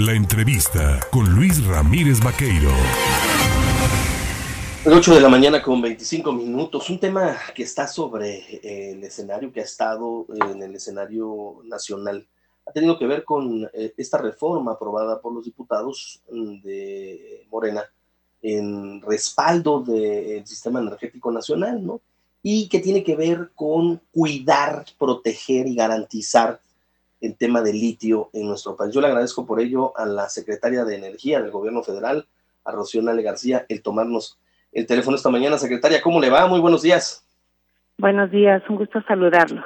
La entrevista con Luis Ramírez Vaqueiro. 8 de la mañana con 25 minutos. Un tema que está sobre el escenario, que ha estado en el escenario nacional, ha tenido que ver con eh, esta reforma aprobada por los diputados de Morena en respaldo del sistema energético nacional, ¿no? Y que tiene que ver con cuidar, proteger y garantizar el tema del litio en nuestro país. Yo le agradezco por ello a la secretaria de Energía del Gobierno Federal, a Rocío Nale García, el tomarnos el teléfono esta mañana. Secretaria, ¿cómo le va? Muy buenos días. Buenos días, un gusto saludarlos.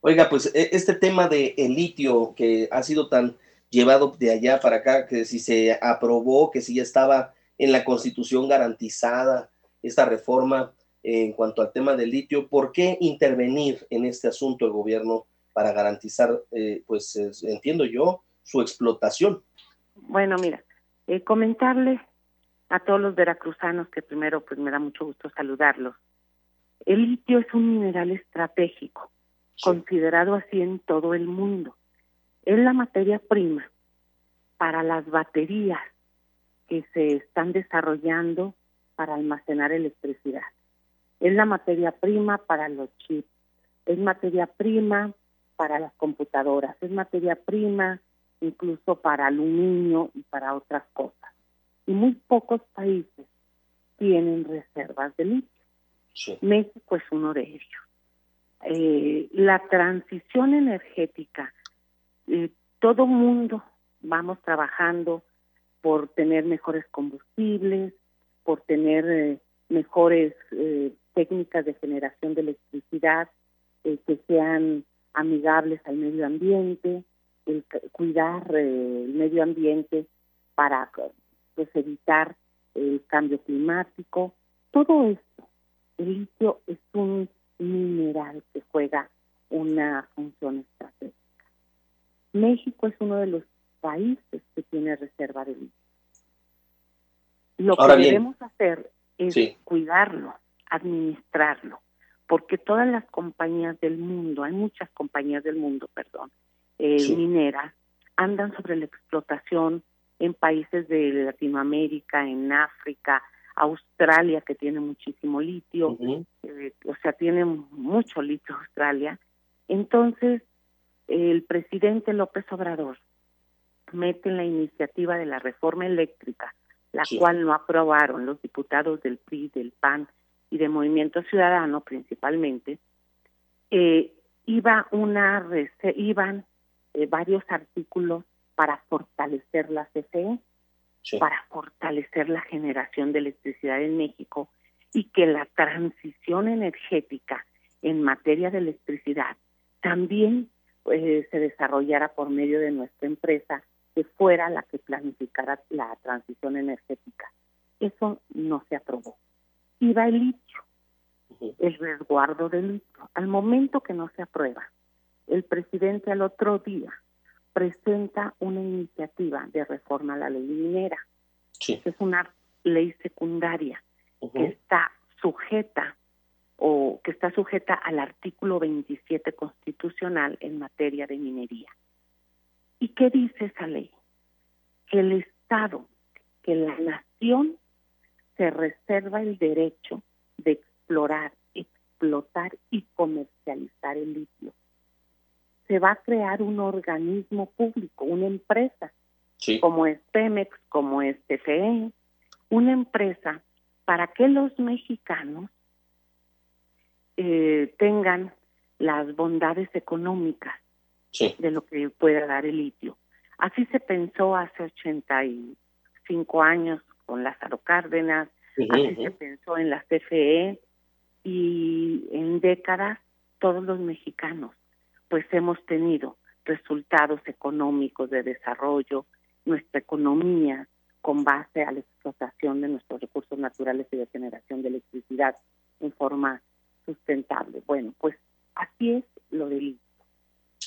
Oiga, pues e, este tema de el litio que ha sido tan llevado de allá para acá, que si se aprobó, que si ya estaba en la Constitución garantizada esta reforma en cuanto al tema del litio, ¿por qué intervenir en este asunto el gobierno para garantizar, eh, pues entiendo yo, su explotación. Bueno, mira, eh, comentarles a todos los veracruzanos que primero pues me da mucho gusto saludarlos. El litio es un mineral estratégico, considerado así en todo el mundo. Es la materia prima para las baterías que se están desarrollando para almacenar electricidad. Es la materia prima para los chips. Es materia prima para las computadoras, es materia prima incluso para aluminio y para otras cosas. Y muy pocos países tienen reservas de litio. México es uno de ellos. Eh, la transición energética, eh, todo mundo vamos trabajando por tener mejores combustibles, por tener eh, mejores eh, técnicas de generación de electricidad que sean amigables al medio ambiente, el cuidar eh, el medio ambiente para pues evitar el cambio climático, todo esto. El litio es un mineral que juega una función estratégica. México es uno de los países que tiene reserva de litio. Lo que debemos hacer es cuidarlo, administrarlo porque todas las compañías del mundo, hay muchas compañías del mundo, perdón, eh, mineras, andan sobre la explotación en países de Latinoamérica, en África, Australia, que tiene muchísimo litio, eh, o sea, tiene mucho litio Australia. Entonces, el presidente López Obrador mete en la iniciativa de la reforma eléctrica, la cual no aprobaron los diputados del PRI, del PAN y de Movimiento Ciudadano principalmente, eh, iba una iban eh, varios artículos para fortalecer la CFE, para fortalecer la generación de electricidad en México y que la transición energética en materia de electricidad también eh, se desarrollara por medio de nuestra empresa que fuera la que planificara la transición energética. Eso no se aprobó iba el litio, el resguardo del litio. Al momento que no se aprueba, el presidente al otro día presenta una iniciativa de reforma a la ley minera. Es una ley secundaria que está sujeta o que está sujeta al artículo 27 constitucional en materia de minería. ¿Y qué dice esa ley? Que el Estado, que la nación se reserva el derecho de explorar, explotar y comercializar el litio. Se va a crear un organismo público, una empresa, como es Pemex, como es TFE, una empresa para que los mexicanos eh, tengan las bondades económicas de lo que pueda dar el litio. Así se pensó hace 85 años con Lázaro Cárdenas, así se pensó en la CFE y en décadas todos los mexicanos pues hemos tenido resultados económicos de desarrollo, nuestra economía con base a la explotación de nuestros recursos naturales y de generación de electricidad en forma sustentable. Bueno, pues así es lo del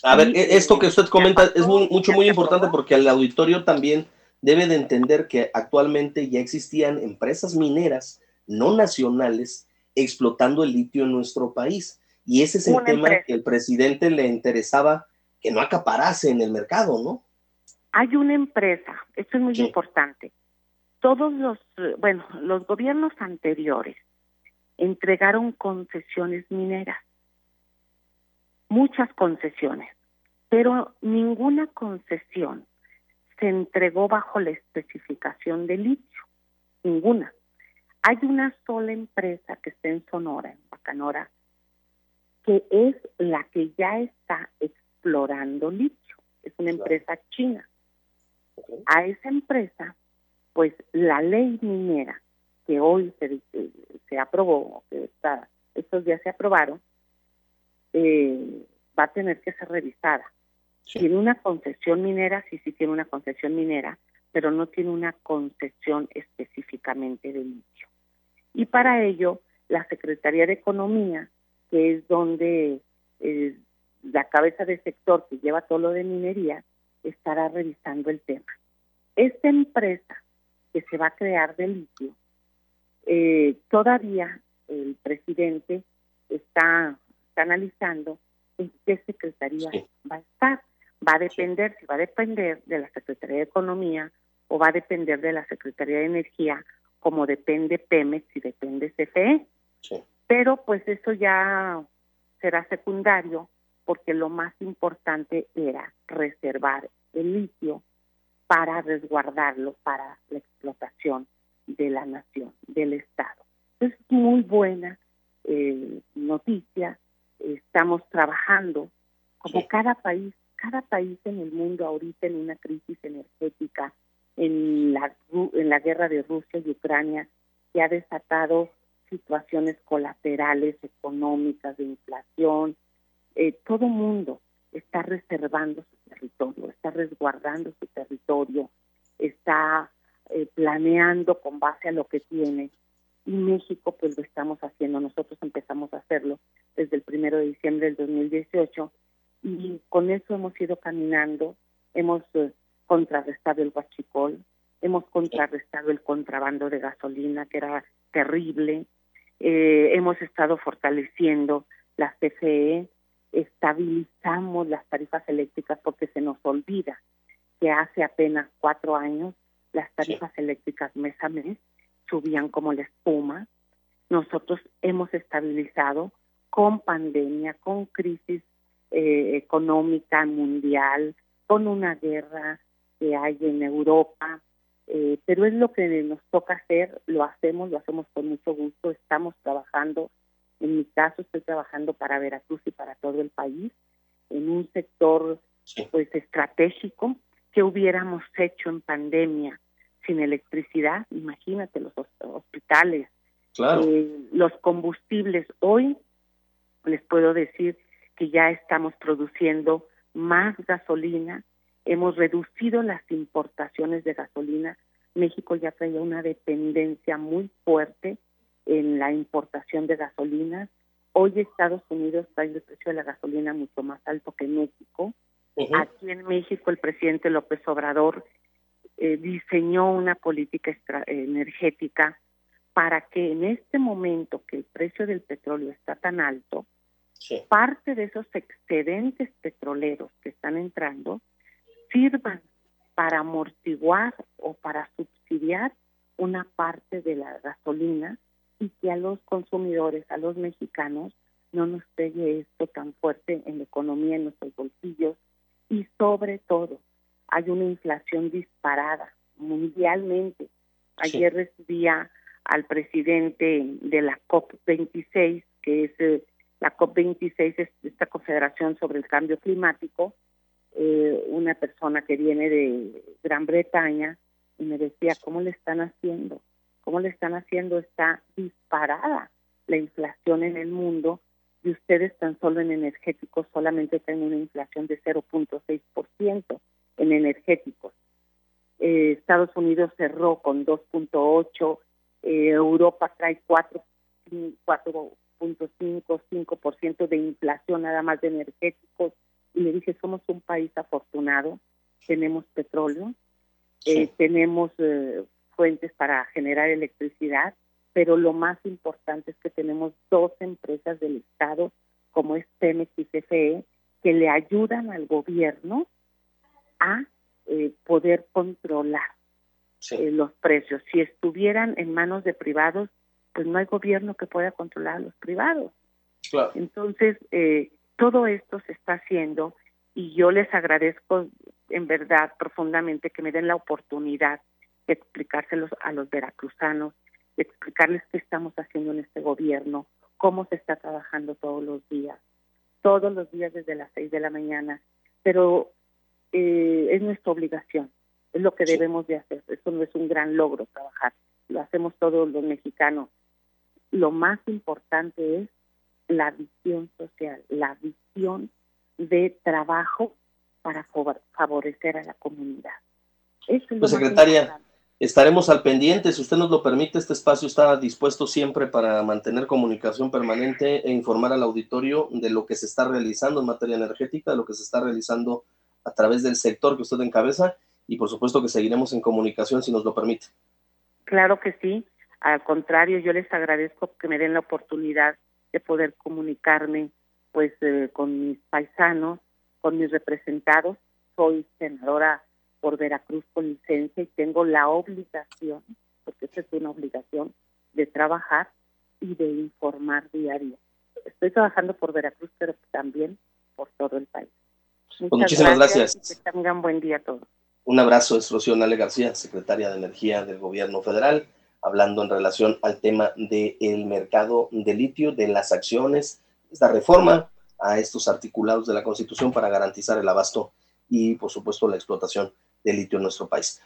a ver, e-, esto que usted comenta es muy, mucho, muy importante porque al auditorio también debe de entender que actualmente ya existían empresas mineras no nacionales explotando el litio en nuestro país. Y ese es el tema que el presidente le interesaba que no acaparase en el mercado, ¿no? Hay una empresa, esto es muy importante. Todos los, bueno, los gobiernos anteriores entregaron concesiones mineras, muchas concesiones, pero ninguna concesión se entregó bajo la especificación de litio, ninguna. Hay una sola empresa que está en Sonora, en Bacanora, que es la que ya está explorando litio. Es una empresa china. A esa empresa, pues la ley minera que hoy se, se aprobó, que está, estos días se aprobaron, eh, va a tener que ser revisada. Tiene una concesión minera, sí, sí tiene una concesión minera, pero no tiene una concesión específicamente de litio. Y para ello, la Secretaría de Economía, que es donde eh, la cabeza del sector que lleva todo lo de minería, estará revisando el tema. Esta empresa que se va a crear de litio, eh, todavía el presidente está, analizando en qué secretaría va a estar. Va a depender, si va a depender de la Secretaría de Economía o va a depender de la Secretaría de Energía, como depende Pemex y depende CFE. Pero pues eso ya será secundario porque lo más importante era reservar el litio para resguardarlo para la explotación de la nación, del Estado. Es muy buena eh, noticia. Estamos trabajando como cada país, cada país en el mundo ahorita en una crisis energética, en la, guerra de Rusia y Ucrania, que ha desatado situaciones colaterales económicas, de inflación. Eh, todo mundo está reservando su territorio, está resguardando su territorio, está eh, planeando con base a lo que tiene. Y México, pues lo estamos haciendo. Nosotros empezamos a hacerlo desde el primero de diciembre del 2018 y con eso hemos ido caminando. Hemos eh, contrarrestado el huachicol, hemos contrarrestado el contrabando de gasolina, que era terrible. Eh, hemos estado fortaleciendo la CFE, estabilizamos las tarifas eléctricas porque se nos olvida que hace apenas cuatro años las tarifas eléctricas mes a mes subían como la espuma. Nosotros hemos estabilizado con pandemia, con crisis eh, económica mundial, con una guerra que hay en Europa, eh, pero es lo que nos toca hacer, lo hacemos, lo hacemos con mucho gusto, estamos trabajando, en mi caso estoy trabajando para Veracruz y para todo el país, en un sector pues estratégico que hubiéramos hecho en pandemia sin electricidad, imagínate los hospitales, eh, los combustibles. Hoy les puedo decir que ya estamos produciendo más gasolina, hemos reducido las importaciones de gasolina. México ya traía una dependencia muy fuerte en la importación de gasolina. Hoy Estados Unidos trae el precio de la gasolina mucho más alto que México. Aquí en México el presidente López Obrador eh, diseñó una política energética para que en este momento que el precio del petróleo está tan alto, parte de esos excedentes petroleros que están entrando sirvan para amortiguar o para subsidiar una parte de la gasolina y que a los consumidores, a los mexicanos, no nos pegue esto tan fuerte en la economía, en nuestros bolsillos. Y sobre todo hay una inflación disparada mundialmente. Ayer recibía al presidente de la COP26, que es eh, la COP26, es esta confederación sobre el cambio climático, eh, una persona que viene de Gran Bretaña, y me decía, ¿cómo le están haciendo? ¿Cómo le están haciendo? Está disparada la inflación en el mundo y ustedes tan solo en energéticos solamente tienen una inflación de 0.6% en energéticos. Eh, Estados Unidos cerró con 2.8, eh, Europa trae 4.5, 5% de inflación nada más de energéticos. Y le dije, somos un país afortunado, tenemos petróleo, eh, tenemos fuentes para generar electricidad, pero lo más importante es que tenemos dos empresas del Estado, como es Pemex y CFE, que le ayudan al gobierno a eh, poder controlar eh, los precios. Si estuvieran en manos de privados, pues no hay gobierno que pueda controlar a los privados. Entonces, eh, todo esto se está haciendo y yo les agradezco en verdad profundamente que me den la oportunidad de explicárselos a los veracruzanos, de explicarles qué estamos haciendo en este gobierno, cómo se está trabajando todos los días, todos los días desde las seis de la mañana, pero eh, es nuestra obligación, es lo que debemos de hacer, eso no es un gran logro trabajar, lo hacemos todos los mexicanos. Lo más importante es la visión social, la visión de trabajo para favorecer a la comunidad. pues, secretaria, estaremos al pendiente, si usted nos lo permite, este espacio está dispuesto siempre para mantener comunicación permanente e informar al auditorio de lo que se está realizando en materia energética, de lo que se está realizando a través del sector que usted encabeza y por supuesto que seguiremos en comunicación si nos lo permite. Claro que sí, al contrario, yo les agradezco que me den la oportunidad de poder comunicarme pues eh, con mis paisanos, con mis representados. Soy senadora por Veracruz con licencia y tengo la obligación, porque esa es una obligación, de trabajar y de informar diario. Estoy trabajando por Veracruz, pero también por todo el país. Pues muchísimas gracias. Y que tengan buen día a todos. Un abrazo, es Rocío Nale García, secretaria de Energía del Gobierno Federal hablando en relación al tema del mercado de litio, de las acciones, esta reforma a estos articulados de la Constitución para garantizar el abasto y, por supuesto, la explotación de litio en nuestro país.